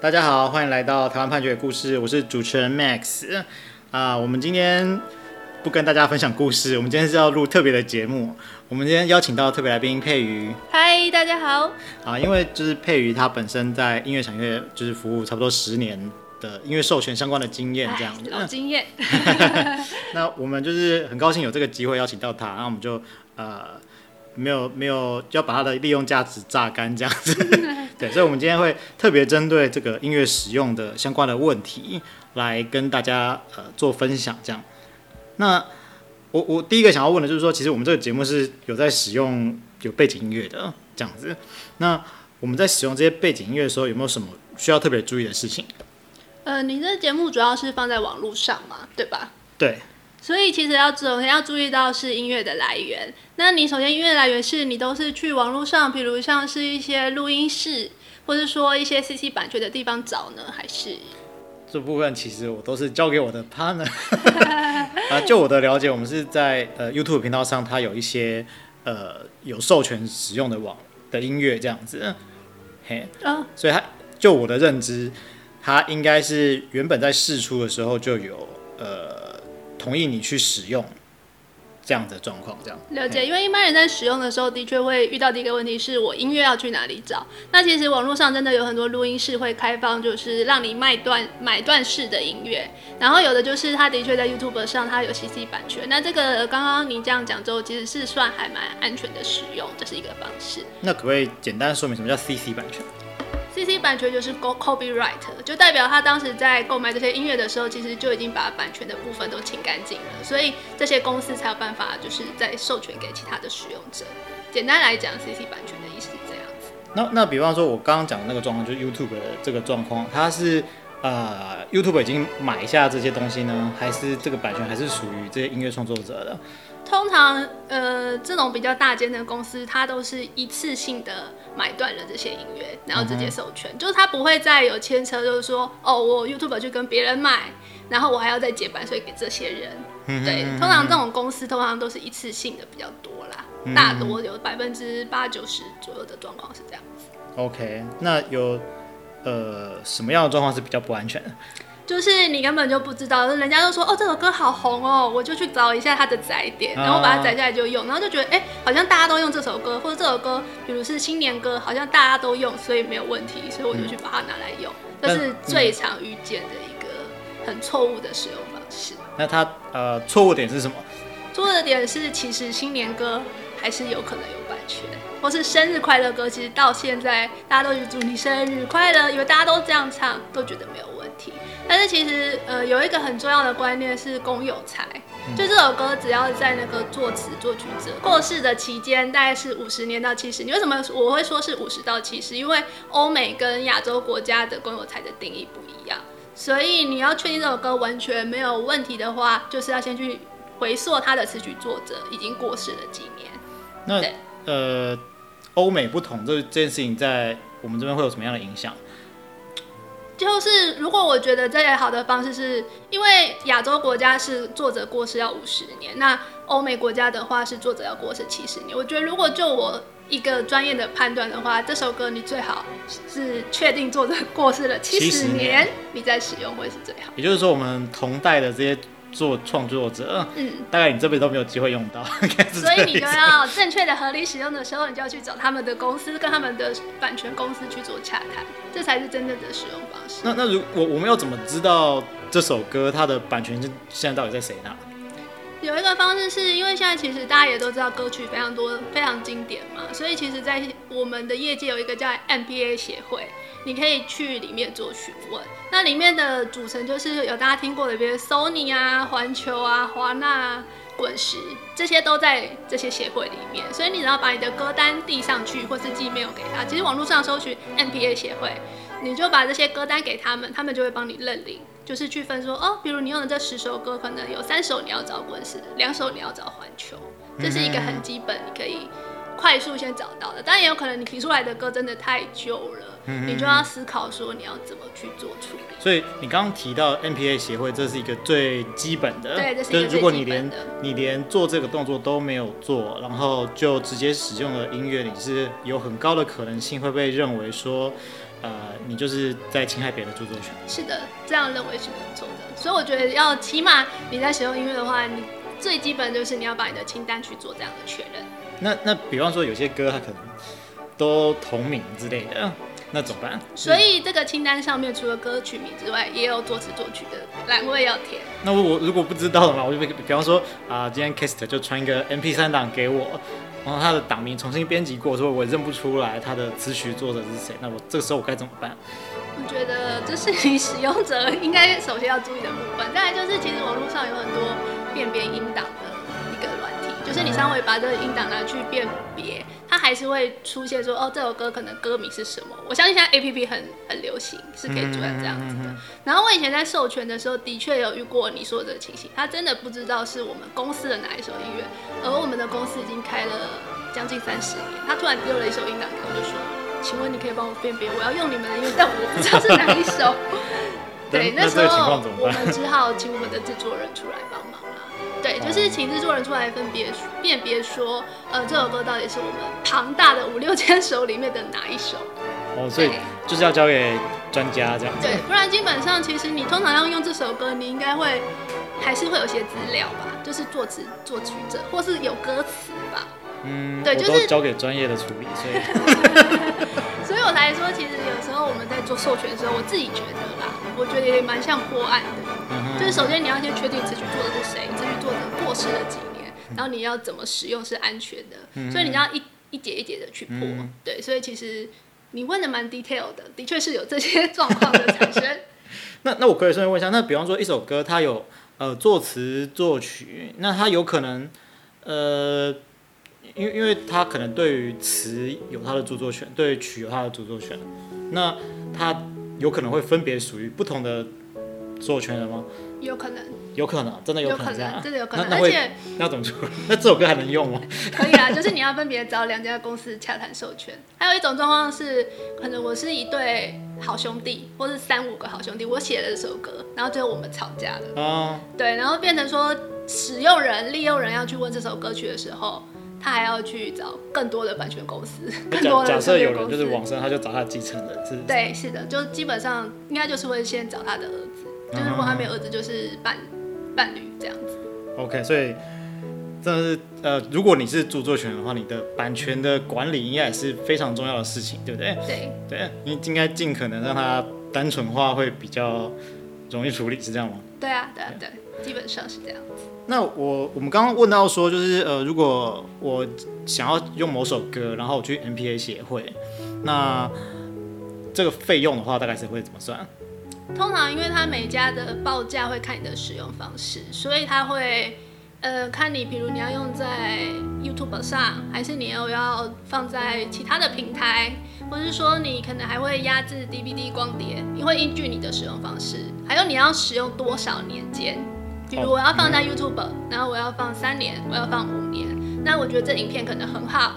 大家好，欢迎来到台湾判决故事，我是主持人 Max 啊、呃。我们今天不跟大家分享故事，我们今天是要录特别的节目。我们今天邀请到特别来宾佩瑜。嗨，大家好。啊，因为就是佩瑜她本身在音乐产业就是服务差不多十年的音乐授权相关的经验，这样子老经验。那我们就是很高兴有这个机会邀请到他，然后我们就呃没有没有要把它的利用价值榨干这样子。对，所以，我们今天会特别针对这个音乐使用的相关的问题，来跟大家呃做分享。这样，那我我第一个想要问的就是说，其实我们这个节目是有在使用有背景音乐的这样子。那我们在使用这些背景音乐的时候，有没有什么需要特别注意的事情？呃，你这节目主要是放在网络上嘛，对吧？对。所以其实要首先要注意到是音乐的来源。那你首先音乐来源是你都是去网络上，比如像是一些录音室，或者说一些 CC 版权的地方找呢，还是？这部分其实我都是交给我的 partner。啊，就我的了解，我们是在呃 YouTube 频道上，它有一些呃有授权使用的网的音乐这样子。嘿，啊，所以它就我的认知，它应该是原本在试出的时候就有呃。同意你去使用这样的状况，这样了解。因为一般人在使用的时候，的确会遇到的一个问题是我音乐要去哪里找？那其实网络上真的有很多录音室会开放，就是让你卖断买断式的音乐。然后有的就是它的确在 YouTube 上它有 CC 版权。那这个刚刚你这样讲之后，其实是算还蛮安全的使用，这是一个方式。那可不可以简单说明什么叫 CC 版权？CC 版权就是 copyright，就代表他当时在购买这些音乐的时候，其实就已经把版权的部分都清干净了，所以这些公司才有办法就是在授权给其他的使用者。简单来讲，CC 版权的意思是这样子。那那比方说，我刚刚讲的那个状况，就是 YouTube 的这个状况，它是呃 YouTube 已经买下这些东西呢，还是这个版权还是属于这些音乐创作者的？通常，呃，这种比较大间的公司，它都是一次性的买断了这些音乐，然后直接授权，嗯、就是他不会再有牵扯，就是说，哦，我 YouTube 去跟别人买，然后我还要再结版税给这些人。嗯、对，通常这种公司通常都是一次性的比较多啦，嗯、大多有百分之八九十左右的状况是这样子。OK，那有呃什么样的状况是比较不安全的？就是你根本就不知道，人家都说哦，这首歌好红哦，我就去找一下它的载点，然后把它载下来就用，然后就觉得哎、欸，好像大家都用这首歌，或者这首歌，比如是新年歌，好像大家都用，所以没有问题，所以我就去把它拿来用。这、嗯、是最常遇见的一个很错误的使用方式。那它呃错误点是什么？错误的点是，其实新年歌还是有可能有版权，或是生日快乐歌，其实到现在大家都祝你生日快乐，因为大家都这样唱，都觉得没有。但是其实，呃，有一个很重要的观念是公有财。就这首歌，只要在那个作词作曲者过世的期间，大概是五十年到七十年。为什么我会说是五十到七十？因为欧美跟亚洲国家的公有财的定义不一样，所以你要确定这首歌完全没有问题的话，就是要先去回溯他的词曲作者已经过世了几年。那呃，欧美不同，这这件事情在我们这边会有什么样的影响？就是如果我觉得最好的方式是，因为亚洲国家是作者过世要五十年，那欧美国家的话是作者要过世七十年。我觉得如果就我一个专业的判断的话，这首歌你最好是确定作者过世了七十年，你再使用会是最好。也就是说，我们同代的这些。做创作者，嗯，大概你这辈子都没有机会用到，所以你就要正确的合理使用的时候，你就要去找他们的公司，跟他们的版权公司去做洽谈，这才是真正的使用方式。那那如我我们要怎么知道这首歌它的版权现在到底在谁那？有一个方式是因为现在其实大家也都知道歌曲非常多，非常经典嘛，所以其实，在我们的业界有一个叫 MPA 协会。你可以去里面做询问，那里面的组成就是有大家听过的，比如 Sony 啊、环球啊、华纳、滚石，这些都在这些协会里面。所以你只要把你的歌单递上去，或是寄 mail 给他，其实网络上搜寻 MPA 协会，你就把这些歌单给他们，他们就会帮你认领，就是去分说哦，比如你用的这十首歌，可能有三首你要找滚石，两首你要找环球，这是一个很基本，你可以。快速先找到的。当然也有可能你提出来的歌真的太旧了，嗯、你就要思考说你要怎么去做处理。所以你刚刚提到 NPA 协会，这是一个最基本的，对，这是。如果你连你连做这个动作都没有做，然后就直接使用了音乐，你是有很高的可能性会被认为说。呃，你就是在侵害别人的著作权。是的，这样认为是没有错的。所以我觉得要起码你在使用音乐的话，你最基本就是你要把你的清单去做这样的确认。那那比方说有些歌它可能都同名之类的，那怎么办？所以这个清单上面除了歌曲名之外，也有作词作曲的栏位要填。那我如果不知道的话，我就比比方说啊、呃，今天 Kist 就传一个 MP3 档给我。然后他的档名重新编辑过，所以我认不出来他的词曲作者是谁。那我这个时候我该怎么办？我觉得这是你使用者应该首先要注意的部分。再来就是，其实网络上有很多辨别音档的是你稍微把这个音档拿去辨别，它还是会出现说，哦，这首歌可能歌名是什么。我相信现在 APP 很很流行，是可以做成这样子的。然后我以前在授权的时候，的确有遇过你说的情形，他真的不知道是我们公司的哪一首音乐。而我们的公司已经开了将近三十年，他突然丢了一首音档给我，就说：“请问你可以帮我辨别，我要用你们的音乐，但我不知道是哪一首。”对，那时候我们只好请我们的制作人出来帮忙了。对，就是请制作人出来分别辨别说，呃，这首歌到底是我们庞大的五六千首里面的哪一首？哦，所以就是要交给专家这样子。对，不然基本上其实你通常要用这首歌，你应该会还是会有些资料吧。就是作词作曲者，或是有歌词吧。嗯，对，就是交给专业的处理，所以，所以我才说，其实有时候我们在做授权的时候，我自己觉得啦，我觉得也蛮像破案的。首先你要先确定词曲作者是谁，词曲作者过世了几年，然后你要怎么使用是安全的，嗯、所以你要一一节一节的去破。嗯、对，所以其实你问的蛮 detail 的，的确是有这些状况的产生。那那我可以顺便问一下，那比方说一首歌，它有。呃，作词作曲，那它有可能，呃，因为因为它可能对于词有它的著作权，对于曲有它的著作权，那它有可能会分别属于不同的所有权人吗？有可能，有可能，真的有可能，真的有可能，而且那怎么做？那这首歌还能用吗？可以啊，就是你要分别找两家公司洽谈授权。还有一种状况是，可能我是一对好兄弟，或是三五个好兄弟，我写了这首歌，然后最后我们吵架了。啊。对，然后变成说使用人、利用人要去问这首歌曲的时候，他还要去找更多的版权公司。更多的假设有人就是往生，他就找他继承人，是？对，是的，就基本上应该就是会先找他的儿子。就是如果他没有儿子，就是伴伴侣这样子。OK，所以真的是呃，如果你是著作权的话，你的版权的管理应该也是非常重要的事情，对不对？对对，你应该尽可能让它单纯化，会比较容易处理，是这样吗？对啊，对啊，对，基本上是这样子。那我我们刚刚问到说，就是呃，如果我想要用某首歌，然后我去 MPA 协会，那这个费用的话，大概是会怎么算？通常，因为它每家的报价会看你的使用方式，所以它会，呃，看你，比如你要用在 YouTube 上，还是你要要放在其他的平台，或是说你可能还会压制 DVD 光碟，你会依据你的使用方式，还有你要使用多少年间，比如我要放在 YouTube，然后我要放三年，我要放五年，那我觉得这影片可能很好，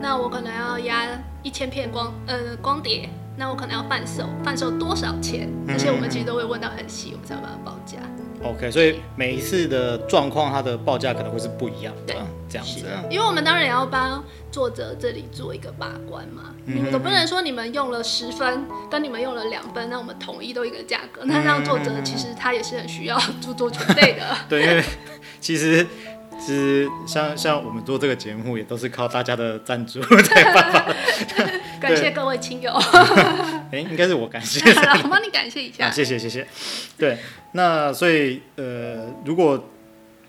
那我可能要压一千片光，呃，光碟。那我可能要贩售，贩售多少钱？这些我们其实都会问到很细，我们才有办法报价。OK，所以每一次的状况，它的报价可能会是不一样的，对这样子。因为我们当然也要帮作者这里做一个把关嘛，你们总不能说你们用了十分，跟你们用了两分，那我们统一都一个价格，那让作者其实他也是很需要著作权费的。对，因为其实。其实像像我们做这个节目，也都是靠大家的赞助 才办法。感谢各位亲友。哎，应该是我感谢。我帮你感谢一下。啊，谢谢谢谢。对，那所以呃，如果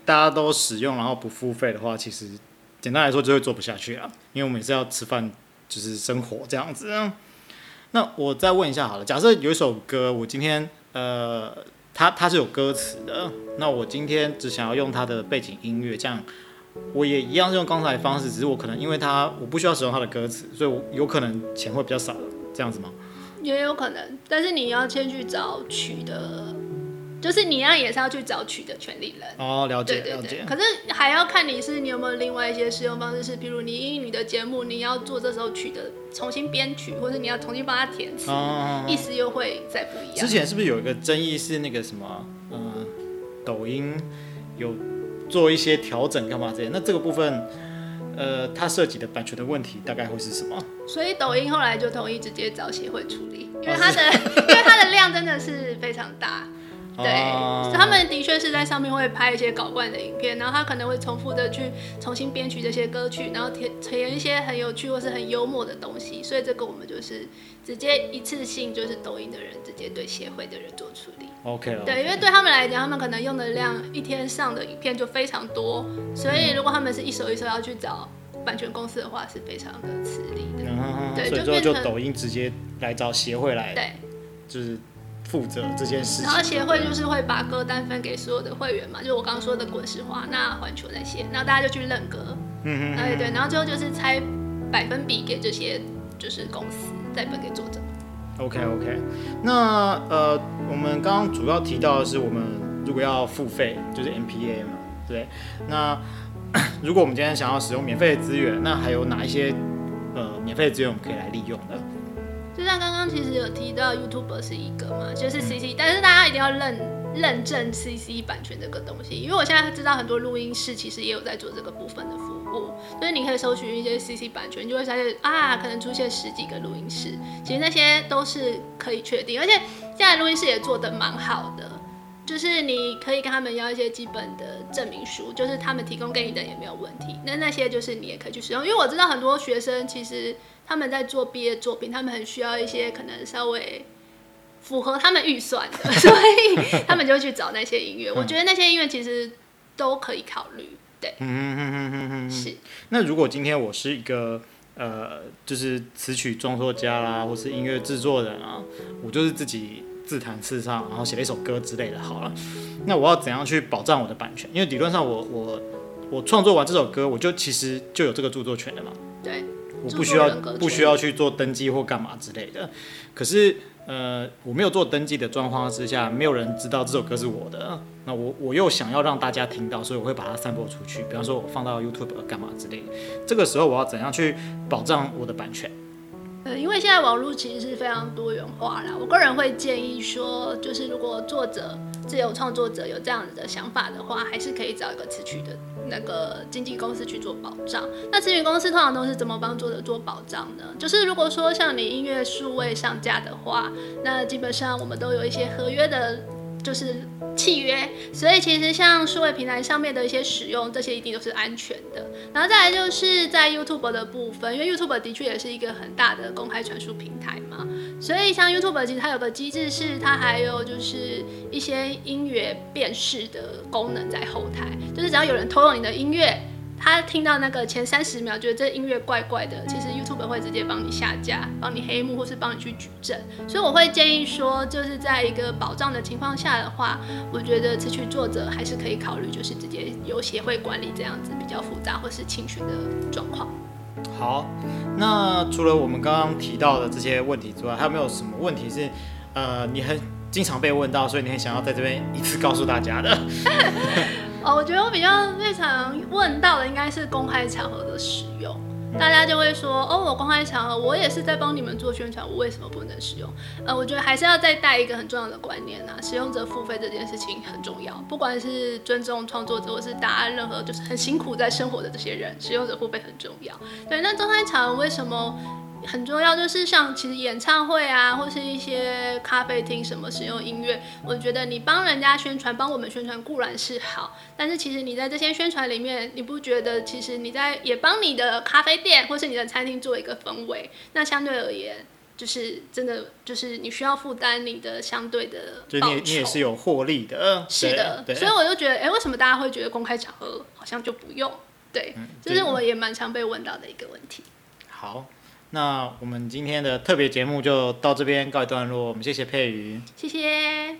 大家都使用然后不付费的话，其实简单来说就会做不下去啊，因为我们也是要吃饭，就是生活这样子。那我再问一下好了，假设有一首歌，我今天呃。它它是有歌词的，那我今天只想要用它的背景音乐，这样我也一样是用刚才的方式，只是我可能因为他我不需要使用他的歌词，所以我有可能钱会比较少，这样子吗？也有可能，但是你要先去找曲的就是你要也是要去找取的权利人。哦，了解，对对对了解。可是还要看你是你有没有另外一些使用方式，是比如你因你的节目你要做这时候取得重新编曲，或者你要重新帮他填词，哦，意思又会再不一样。之前是不是有一个争议是那个什么，嗯、呃，抖音有做一些调整干嘛这些？那这个部分，呃，它涉及的版权的问题大概会是什么？所以抖音后来就同意直接找协会处理，因为它的、哦、因为它的量真的是非常大。对，哦、他们的确是在上面会拍一些搞怪的影片，然后他可能会重复的去重新编曲这些歌曲，然后填填一些很有趣或是很幽默的东西，所以这个我们就是直接一次性就是抖音的人直接对协会的人做处理。OK，, okay. 对，因为对他们来讲，他们可能用的量一天上的影片就非常多，所以如果他们是一首一首要去找版权公司的话，是非常的吃力的。嗯、对，所以就就抖音直接来找协会来，对，就是。负责这件事情，然后协会就是会把歌单分给所有的会员嘛，就我刚刚说的滚石华那环球那些，然后大家就去认歌，嗯嗯，对对，然后最后就是拆百分比给这些就是公司，再分给作者。OK OK，那呃，我们刚刚主要提到的是，我们如果要付费，就是 MPA 嘛，对。那 如果我们今天想要使用免费的资源，那还有哪一些呃免费的资源我们可以来利用的？就像刚刚其实有提到 YouTube 是一个嘛，就是 CC，但是大家一定要认认证 CC 版权这个东西，因为我现在知道很多录音室其实也有在做这个部分的服务，所以你可以搜寻一些 CC 版权，就会发现啊，可能出现十几个录音室，其实那些都是可以确定，而且现在录音室也做得蛮好的。就是你可以跟他们要一些基本的证明书，就是他们提供给你的也没有问题。那那些就是你也可以去使用，因为我知道很多学生其实他们在做毕业作品，他们很需要一些可能稍微符合他们预算的，所以他们就会去找那些音乐。我觉得那些音乐其实都可以考虑。对，嗯嗯嗯嗯嗯嗯，是。那如果今天我是一个呃，就是词曲创作家啦，或是音乐制作人啊，我就是自己。自弹自唱，然后写了一首歌之类的。好了，那我要怎样去保障我的版权？因为理论上我，我我我创作完这首歌，我就其实就有这个著作权的嘛。对，我不需要不需要去做登记或干嘛之类的。可是，呃，我没有做登记的状况之下，没有人知道这首歌是我的。那我我又想要让大家听到，所以我会把它散播出去。比方说，我放到 YouTube 干嘛之类的。这个时候，我要怎样去保障我的版权？现在网络其实是非常多元化啦，我个人会建议说，就是如果作者、自由创作者有这样子的想法的话，还是可以找一个词曲的那个经纪公司去做保障。那词曲公司通常都是怎么帮作者做保障呢？就是如果说像你音乐数位上架的话，那基本上我们都有一些合约的。就是契约，所以其实像数位平台上面的一些使用，这些一定都是安全的。然后再来就是在 YouTube 的部分，因为 YouTube 的确也是一个很大的公开传输平台嘛，所以像 YouTube 其实它有个机制，是它还有就是一些音乐辨识的功能在后台，就是只要有人偷用你的音乐。他听到那个前三十秒，觉得这音乐怪怪的，其实 YouTube 会直接帮你下架，帮你黑幕，或是帮你去举证。所以我会建议说，就是在一个保障的情况下的话，我觉得词曲作者还是可以考虑，就是直接由协会管理这样子比较复杂或是侵权的状况。好，那除了我们刚刚提到的这些问题之外，还有没有什么问题是呃你很经常被问到，所以你很想要在这边一次告诉大家的？哦，我觉得我比较最常问到的应该是公开场合的使用，大家就会说，哦，我公开场合我也是在帮你们做宣传，我为什么不能使用？呃，我觉得还是要再带一个很重要的观念呐，使用者付费这件事情很重要，不管是尊重创作者，或是答案任何就是很辛苦在生活的这些人，使用者付费很重要。对，那公开场合为什么？很重要，就是像其实演唱会啊，或是一些咖啡厅什么使用音乐，我觉得你帮人家宣传，帮我们宣传固然是好，但是其实你在这些宣传里面，你不觉得其实你在也帮你的咖啡店或是你的餐厅做一个氛围，那相对而言，就是真的就是你需要负担你的相对的就你你也是有获利的，是的，所以我就觉得，哎、欸，为什么大家会觉得公开场合好像就不用？对，嗯、就是我也蛮常被问到的一个问题。好。那我们今天的特别节目就到这边告一段落，我们谢谢佩瑜，谢谢。